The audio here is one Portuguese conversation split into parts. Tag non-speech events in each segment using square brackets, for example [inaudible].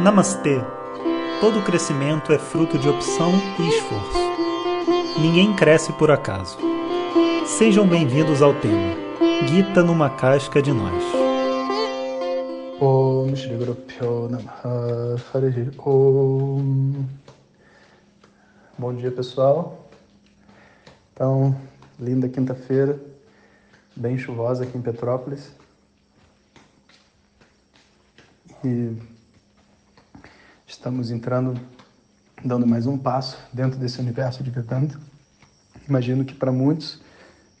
Namastê! Todo crescimento é fruto de opção e esforço. Ninguém cresce por acaso. Sejam bem-vindos ao tema Gita numa casca de nós. Bom dia pessoal. Então, linda quinta-feira, bem chuvosa aqui em Petrópolis. E estamos entrando, dando mais um passo dentro desse universo de Vedanta. Imagino que para muitos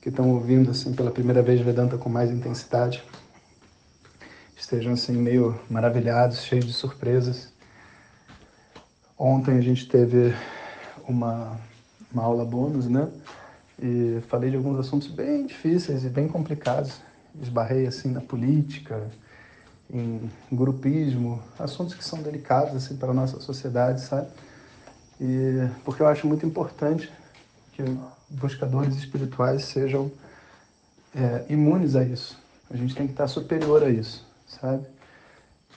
que estão ouvindo assim pela primeira vez Vedanta com mais intensidade, estejam assim meio maravilhados, cheios de surpresas. Ontem a gente teve uma, uma aula bônus, né? E falei de alguns assuntos bem difíceis e bem complicados. Esbarrei assim na política, em grupismo, assuntos que são delicados assim para a nossa sociedade, sabe? E porque eu acho muito importante que buscadores espirituais sejam é, imunes a isso. A gente tem que estar superior a isso, sabe?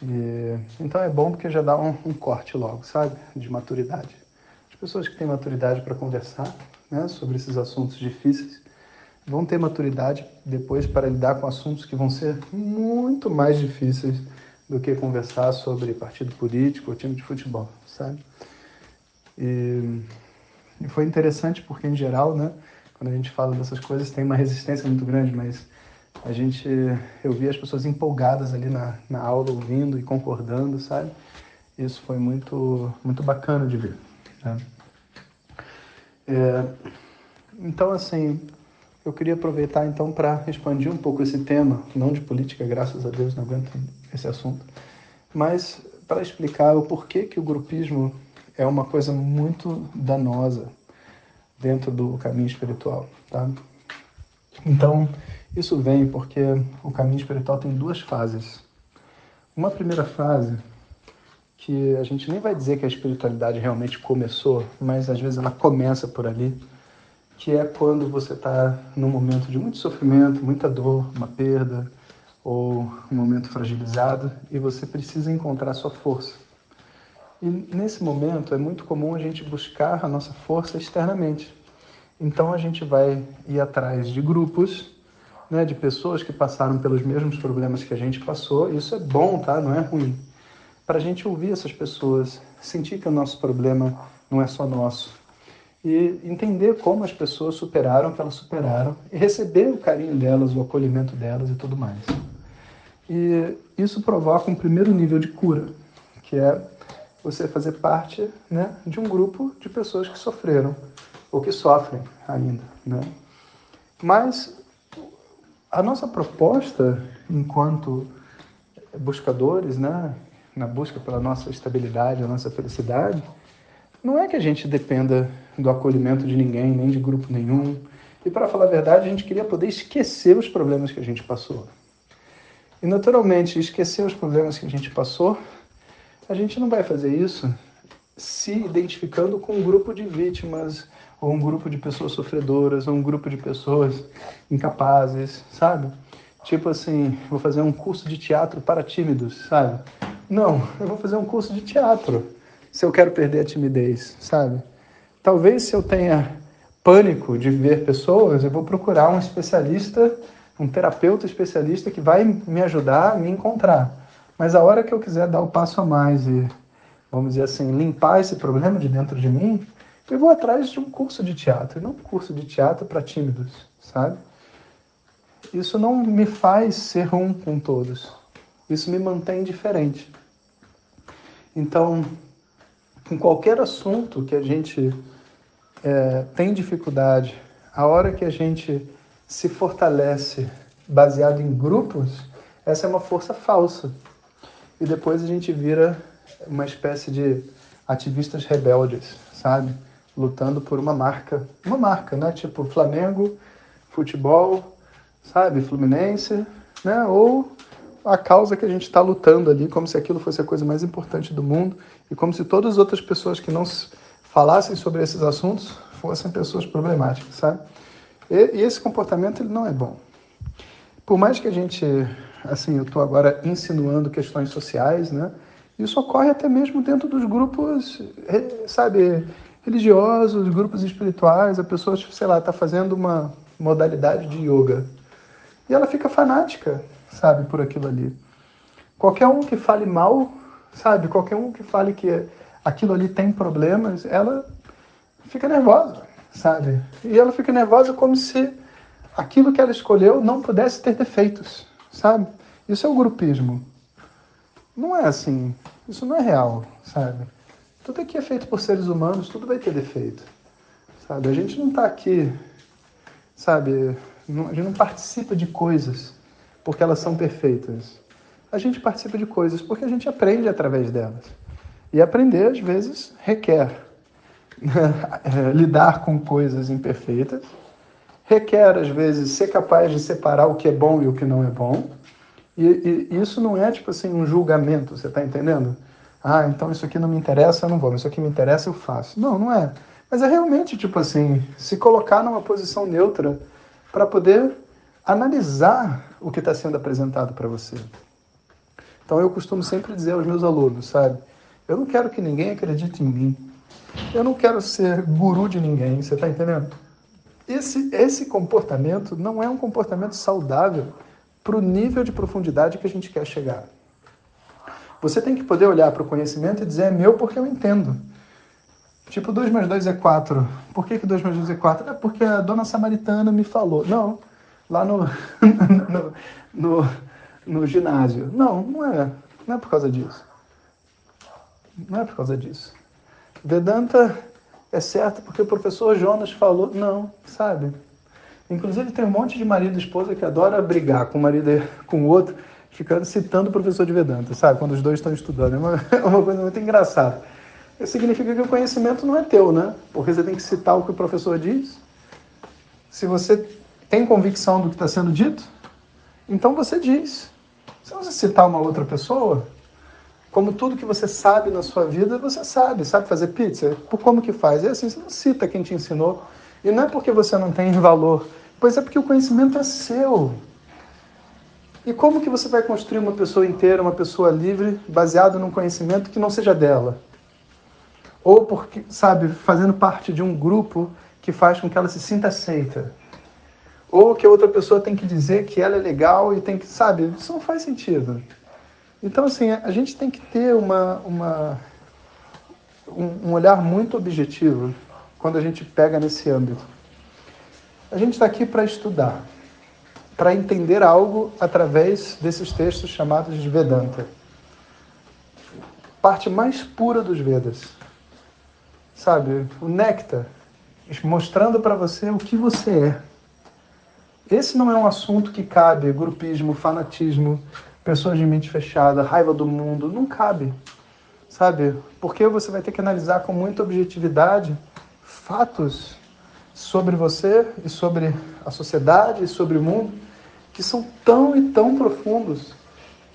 E, então é bom porque já dá um, um corte logo, sabe? De maturidade. As pessoas que têm maturidade para conversar né, sobre esses assuntos difíceis vão ter maturidade depois para lidar com assuntos que vão ser muito mais difíceis do que conversar sobre partido político ou time de futebol, sabe? E, e foi interessante porque, em geral, né, quando a gente fala dessas coisas, tem uma resistência muito grande, mas a gente, eu vi as pessoas empolgadas ali na, na aula, ouvindo e concordando, sabe? Isso foi muito, muito bacana de ver. Né? É, então, assim, eu queria aproveitar então para expandir um pouco esse tema, não de política, graças a Deus não aguento esse assunto, mas para explicar o porquê que o grupismo é uma coisa muito danosa dentro do caminho espiritual, tá? Então, isso vem porque o caminho espiritual tem duas fases. Uma primeira fase que a gente nem vai dizer que a espiritualidade realmente começou, mas às vezes ela começa por ali, que é quando você está num momento de muito sofrimento, muita dor, uma perda, ou um momento fragilizado, e você precisa encontrar sua força. E nesse momento é muito comum a gente buscar a nossa força externamente. Então a gente vai ir atrás de grupos, né, de pessoas que passaram pelos mesmos problemas que a gente passou. Isso é bom, tá? Não é ruim. Para a gente ouvir essas pessoas, sentir que o nosso problema não é só nosso, e entender como as pessoas superaram o que elas superaram e receber o carinho delas, o acolhimento delas e tudo mais. E isso provoca um primeiro nível de cura, que é você fazer parte né, de um grupo de pessoas que sofreram ou que sofrem ainda. Né? Mas a nossa proposta, enquanto buscadores, né, na busca pela nossa estabilidade, a nossa felicidade, não é que a gente dependa do acolhimento de ninguém, nem de grupo nenhum. E para falar a verdade, a gente queria poder esquecer os problemas que a gente passou. E naturalmente, esquecer os problemas que a gente passou, a gente não vai fazer isso se identificando com um grupo de vítimas, ou um grupo de pessoas sofredoras, ou um grupo de pessoas incapazes, sabe? Tipo assim, vou fazer um curso de teatro para tímidos, sabe? Não, eu vou fazer um curso de teatro se eu quero perder a timidez, sabe? Talvez se eu tenha pânico de ver pessoas, eu vou procurar um especialista, um terapeuta especialista que vai me ajudar a me encontrar. Mas a hora que eu quiser dar o passo a mais e, vamos dizer assim, limpar esse problema de dentro de mim, eu vou atrás de um curso de teatro, não um curso de teatro para tímidos, sabe? Isso não me faz ser um com todos. Isso me mantém diferente. Então, em qualquer assunto que a gente é, tem dificuldade, a hora que a gente se fortalece baseado em grupos, essa é uma força falsa. E depois a gente vira uma espécie de ativistas rebeldes, sabe? Lutando por uma marca, uma marca, né? Tipo Flamengo, futebol, sabe? Fluminense, né? Ou a causa que a gente está lutando ali, como se aquilo fosse a coisa mais importante do mundo e como se todas as outras pessoas que não falassem sobre esses assuntos fossem pessoas problemáticas, sabe? E, e esse comportamento ele não é bom. Por mais que a gente, assim, eu estou agora insinuando questões sociais, né? Isso ocorre até mesmo dentro dos grupos, sabe, religiosos, grupos espirituais. A pessoa, sei lá, está fazendo uma modalidade de yoga e ela fica fanática, sabe, por aquilo ali. Qualquer um que fale mal, sabe, qualquer um que fale que aquilo ali tem problemas, ela fica nervosa, sabe? E ela fica nervosa como se aquilo que ela escolheu não pudesse ter defeitos, sabe? Isso é o grupismo. Não é assim. Isso não é real, sabe? Tudo aqui é feito por seres humanos, tudo vai ter defeito, sabe? A gente não está aqui, sabe? A gente não participa de coisas porque elas são perfeitas. A gente participa de coisas porque a gente aprende através delas. E aprender, às vezes, requer [laughs] lidar com coisas imperfeitas, requer, às vezes, ser capaz de separar o que é bom e o que não é bom. E, e isso não é, tipo assim, um julgamento, você está entendendo? Ah, então isso aqui não me interessa, eu não vou, mas isso aqui me interessa, eu faço. Não, não é. Mas é realmente, tipo assim, se colocar numa posição neutra para poder analisar o que está sendo apresentado para você. Então eu costumo sempre dizer aos meus alunos, sabe? Eu não quero que ninguém acredite em mim. Eu não quero ser guru de ninguém, você está entendendo? Esse, esse comportamento não é um comportamento saudável para o nível de profundidade que a gente quer chegar. Você tem que poder olhar para o conhecimento e dizer é meu porque eu entendo. Tipo, 2 mais 2 é 4. Por que, que 2 mais 2 é 4? É porque a dona samaritana me falou. Não, lá no, [laughs] no, no, no ginásio. Não, não é. Não é por causa disso. Não é por causa disso. Vedanta é certo porque o professor Jonas falou. Não, sabe? Inclusive tem um monte de marido e esposa que adora brigar com o marido e com o outro, ficando citando o professor de Vedanta, sabe? Quando os dois estão estudando. É uma, [laughs] é uma coisa muito engraçada. Isso significa que o conhecimento não é teu, né? Porque você tem que citar o que o professor diz. Se você tem convicção do que está sendo dito, então você diz. Se você citar uma outra pessoa, como tudo que você sabe na sua vida, você sabe. Sabe fazer pizza? Por como que faz? É assim, você não cita quem te ensinou. E não é porque você não tem valor, pois é porque o conhecimento é seu. E como que você vai construir uma pessoa inteira, uma pessoa livre, baseado num conhecimento que não seja dela? Ou porque, sabe, fazendo parte de um grupo que faz com que ela se sinta aceita? Ou que a outra pessoa tem que dizer que ela é legal e tem que, sabe, isso não faz sentido. Então, assim, a gente tem que ter uma, uma, um, um olhar muito objetivo quando a gente pega nesse âmbito. A gente está aqui para estudar, para entender algo através desses textos chamados de Vedanta. Parte mais pura dos Vedas. Sabe, o néctar, mostrando para você o que você é. Esse não é um assunto que cabe grupismo, fanatismo, pessoas de mente fechada, raiva do mundo, não cabe, sabe? Porque você vai ter que analisar com muita objetividade fatos sobre você e sobre a sociedade e sobre o mundo que são tão e tão profundos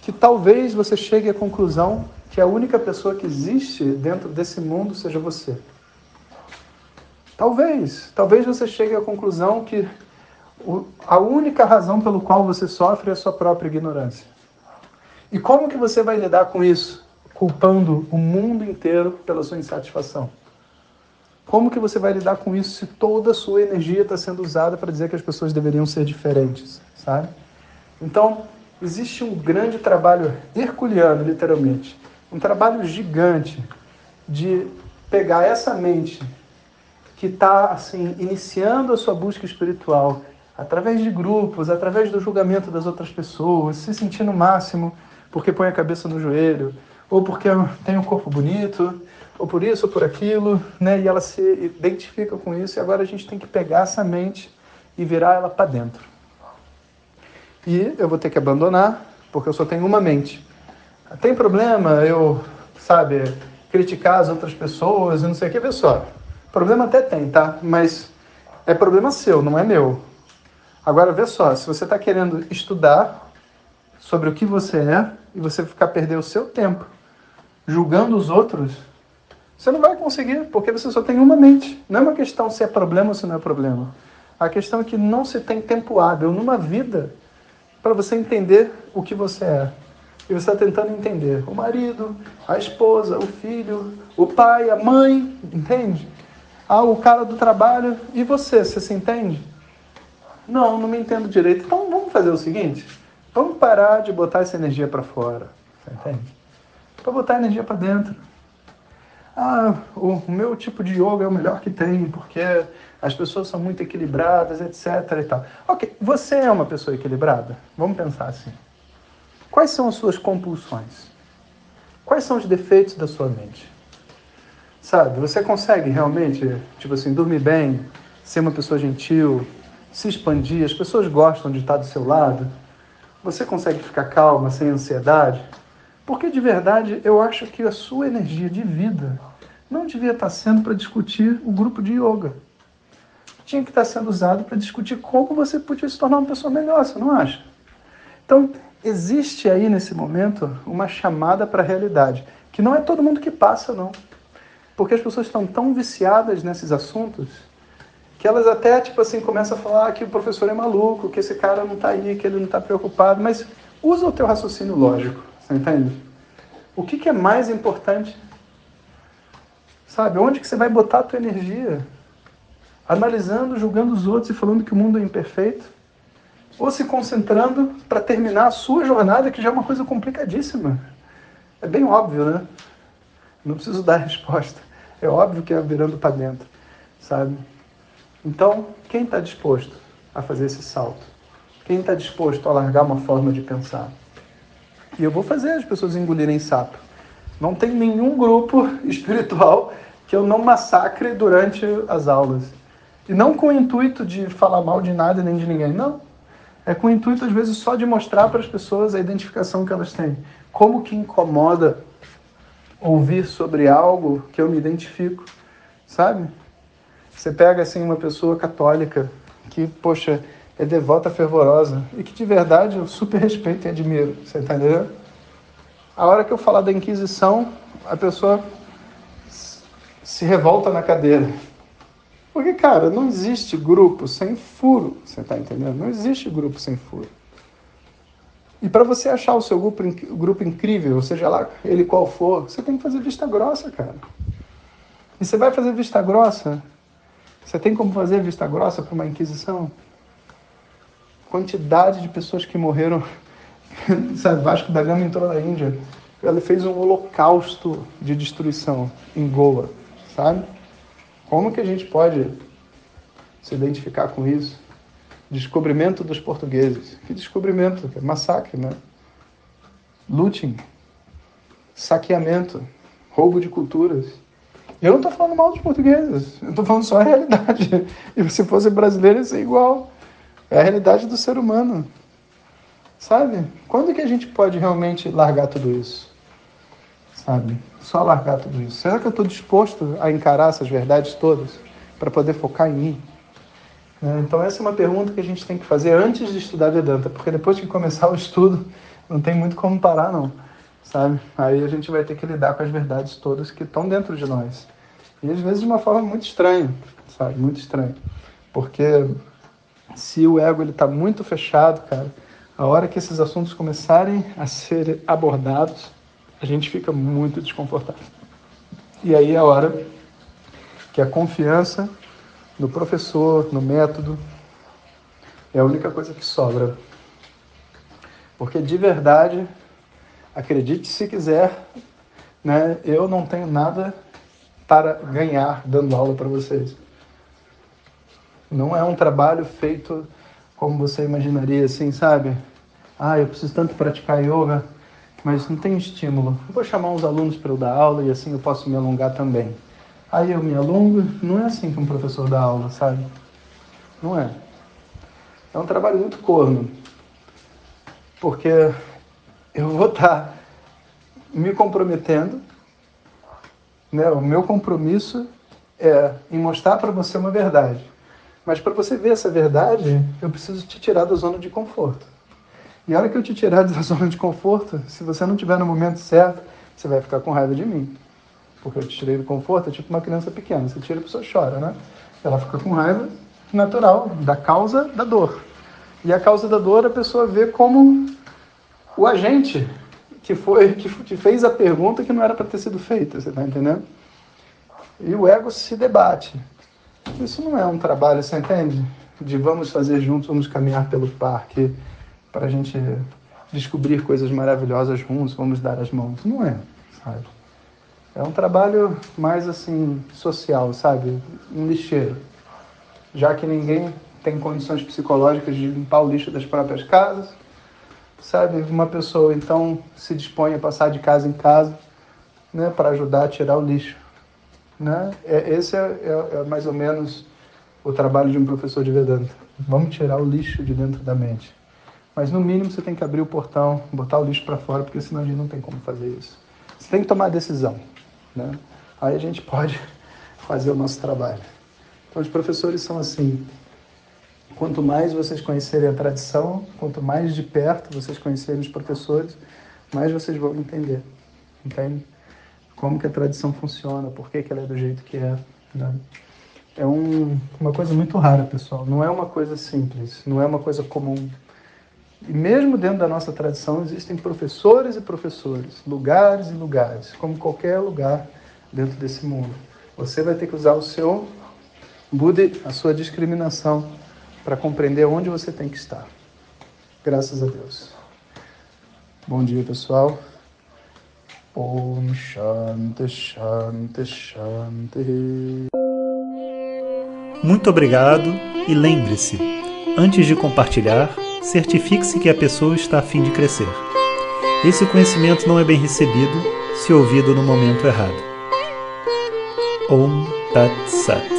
que talvez você chegue à conclusão que a única pessoa que existe dentro desse mundo seja você. Talvez, talvez você chegue à conclusão que a única razão pelo qual você sofre é a sua própria ignorância. E como que você vai lidar com isso? Culpando o mundo inteiro pela sua insatisfação. Como que você vai lidar com isso se toda a sua energia está sendo usada para dizer que as pessoas deveriam ser diferentes, sabe? Então, existe um grande trabalho herculeano, literalmente, um trabalho gigante de pegar essa mente que está assim iniciando a sua busca espiritual através de grupos, através do julgamento das outras pessoas, se sentindo o máximo porque põe a cabeça no joelho, ou porque tem um corpo bonito, ou por isso, ou por aquilo, né? E ela se identifica com isso, e agora a gente tem que pegar essa mente e virar ela para dentro. E eu vou ter que abandonar, porque eu só tenho uma mente. Tem problema eu, sabe, criticar as outras pessoas e não sei o que, vê só. Problema até tem, tá? Mas é problema seu, não é meu. Agora, vê só, se você está querendo estudar sobre o que você é e você ficar perder o seu tempo julgando os outros, você não vai conseguir, porque você só tem uma mente. Não é uma questão se é problema ou se não é problema. A questão é que não se tem tempo hábil numa vida para você entender o que você é. E você está tentando entender o marido, a esposa, o filho, o pai, a mãe, entende? Ah, o cara do trabalho. E você, você se entende? Não, não me entendo direito. Então vamos fazer o seguinte: vamos parar de botar essa energia para fora. Você entende? Para botar energia para dentro. Ah, o meu tipo de yoga é o melhor que tem, porque as pessoas são muito equilibradas, etc. E tal. Ok, você é uma pessoa equilibrada? Vamos pensar assim. Quais são as suas compulsões? Quais são os defeitos da sua mente? Sabe, você consegue realmente, tipo assim, dormir bem, ser uma pessoa gentil, se expandir, as pessoas gostam de estar do seu lado? Você consegue ficar calma, sem ansiedade? Porque de verdade eu acho que a sua energia de vida não devia estar sendo para discutir o grupo de yoga. Tinha que estar sendo usado para discutir como você podia se tornar uma pessoa melhor, você não acha? Então, existe aí nesse momento uma chamada para a realidade, que não é todo mundo que passa, não. Porque as pessoas estão tão viciadas nesses assuntos que elas até, tipo assim, começam a falar que o professor é maluco, que esse cara não está aí, que ele não está preocupado, mas usa o teu raciocínio lógico, você entende? O que, que é mais importante? Sabe, onde que você vai botar a tua energia? Analisando, julgando os outros e falando que o mundo é imperfeito? ou se concentrando para terminar a sua jornada, que já é uma coisa complicadíssima. É bem óbvio, né? Não preciso dar [laughs] resposta. É óbvio que é virando para dentro, sabe? Então, quem está disposto a fazer esse salto? Quem está disposto a largar uma forma de pensar? E eu vou fazer as pessoas engolirem sapo. Não tem nenhum grupo [laughs] espiritual que eu não massacre durante as aulas. E não com o intuito de falar mal de nada nem de ninguém, não é com o intuito, às vezes, só de mostrar para as pessoas a identificação que elas têm. Como que incomoda ouvir sobre algo que eu me identifico, sabe? Você pega, assim, uma pessoa católica que, poxa, é devota fervorosa e que, de verdade, eu super respeito e admiro, você tá entendendo? A hora que eu falar da Inquisição, a pessoa se revolta na cadeira. Porque, cara, não existe grupo sem furo, você está entendendo? Não existe grupo sem furo. E para você achar o seu grupo, grupo incrível, seja lá ele qual for, você tem que fazer vista grossa, cara. E você vai fazer vista grossa? Você tem como fazer vista grossa para uma inquisição? Quantidade de pessoas que morreram. [laughs] Sabe, Vasco da Gama entrou na Índia. Ele fez um holocausto de destruição em Goa, sabe? Como que a gente pode se identificar com isso? Descobrimento dos portugueses. Que descobrimento? Massacre, né? Looting, saqueamento, roubo de culturas. Eu não estou falando mal dos portugueses, eu estou falando só a realidade. [laughs] E se fosse brasileiro, isso é igual. É a realidade do ser humano. Sabe? Quando que a gente pode realmente largar tudo isso? Sabe? só largar tudo isso? Será que eu estou disposto a encarar essas verdades todas para poder focar em mim? Né? Então essa é uma pergunta que a gente tem que fazer antes de estudar Vedanta, porque depois que começar o estudo não tem muito como parar não, sabe? Aí a gente vai ter que lidar com as verdades todas que estão dentro de nós e às vezes de uma forma muito estranha, sabe? Muito estranha, porque se o ego ele está muito fechado, cara, a hora que esses assuntos começarem a ser abordados a gente fica muito desconfortável. E aí é a hora que a confiança no professor, no método, é a única coisa que sobra. Porque de verdade, acredite se quiser, né, eu não tenho nada para ganhar dando aula para vocês. Não é um trabalho feito como você imaginaria, assim, sabe? Ah, eu preciso tanto praticar yoga mas não tem estímulo. vou chamar uns alunos para eu dar aula e assim eu posso me alongar também. Aí eu me alongo, não é assim que um professor dá aula, sabe? Não é. É um trabalho muito corno. Porque eu vou estar me comprometendo, né? O meu compromisso é em mostrar para você uma verdade. Mas para você ver essa verdade, eu preciso te tirar da zona de conforto. E a hora que eu te tirar da [laughs] zona de conforto, se você não tiver no momento certo, você vai ficar com raiva de mim. Porque eu te tirei do conforto, é tipo uma criança pequena. Você tira, a pessoa chora, né? Ela fica com raiva natural da causa da dor. E a causa da dor a pessoa vê como o agente que foi que, fez a pergunta que não era para ter sido feita, você está entendendo? E o ego se debate. Isso não é um trabalho, você entende? De vamos fazer juntos, vamos caminhar pelo parque para a gente descobrir coisas maravilhosas juntos, vamos dar as mãos. Não é, sabe? É um trabalho mais assim, social, sabe? Um lixeiro. Já que ninguém tem condições psicológicas de limpar o lixo das próprias casas, sabe? Uma pessoa então se dispõe a passar de casa em casa, né, para ajudar a tirar o lixo, né? É, esse é, é, é mais ou menos o trabalho de um professor de Vedanta. Vamos tirar o lixo de dentro da mente. Mas no mínimo você tem que abrir o portão, botar o lixo para fora, porque senão a gente não tem como fazer isso. Você tem que tomar decisão, né? Aí a gente pode [laughs] fazer o nosso trabalho. Então os professores são assim, Quanto mais vocês conhecerem a tradição, quanto mais de perto vocês conhecerem os professores, mais vocês vão entender. Entende? Como que a tradição funciona, por que, que ela é do jeito que é. Né? É um, uma coisa muito rara, pessoal. Não é uma coisa simples, não é uma coisa comum. E mesmo dentro da nossa tradição existem professores e professores, lugares e lugares, como qualquer lugar dentro desse mundo. Você vai ter que usar o seu Buda, a sua discriminação para compreender onde você tem que estar. Graças a Deus. Bom dia, pessoal. Om Shanti Shanti Shanti. Muito obrigado e lembre-se, antes de compartilhar, certifique-se que a pessoa está a fim de crescer. Esse conhecimento não é bem recebido se ouvido no momento errado. Om Tat Sat.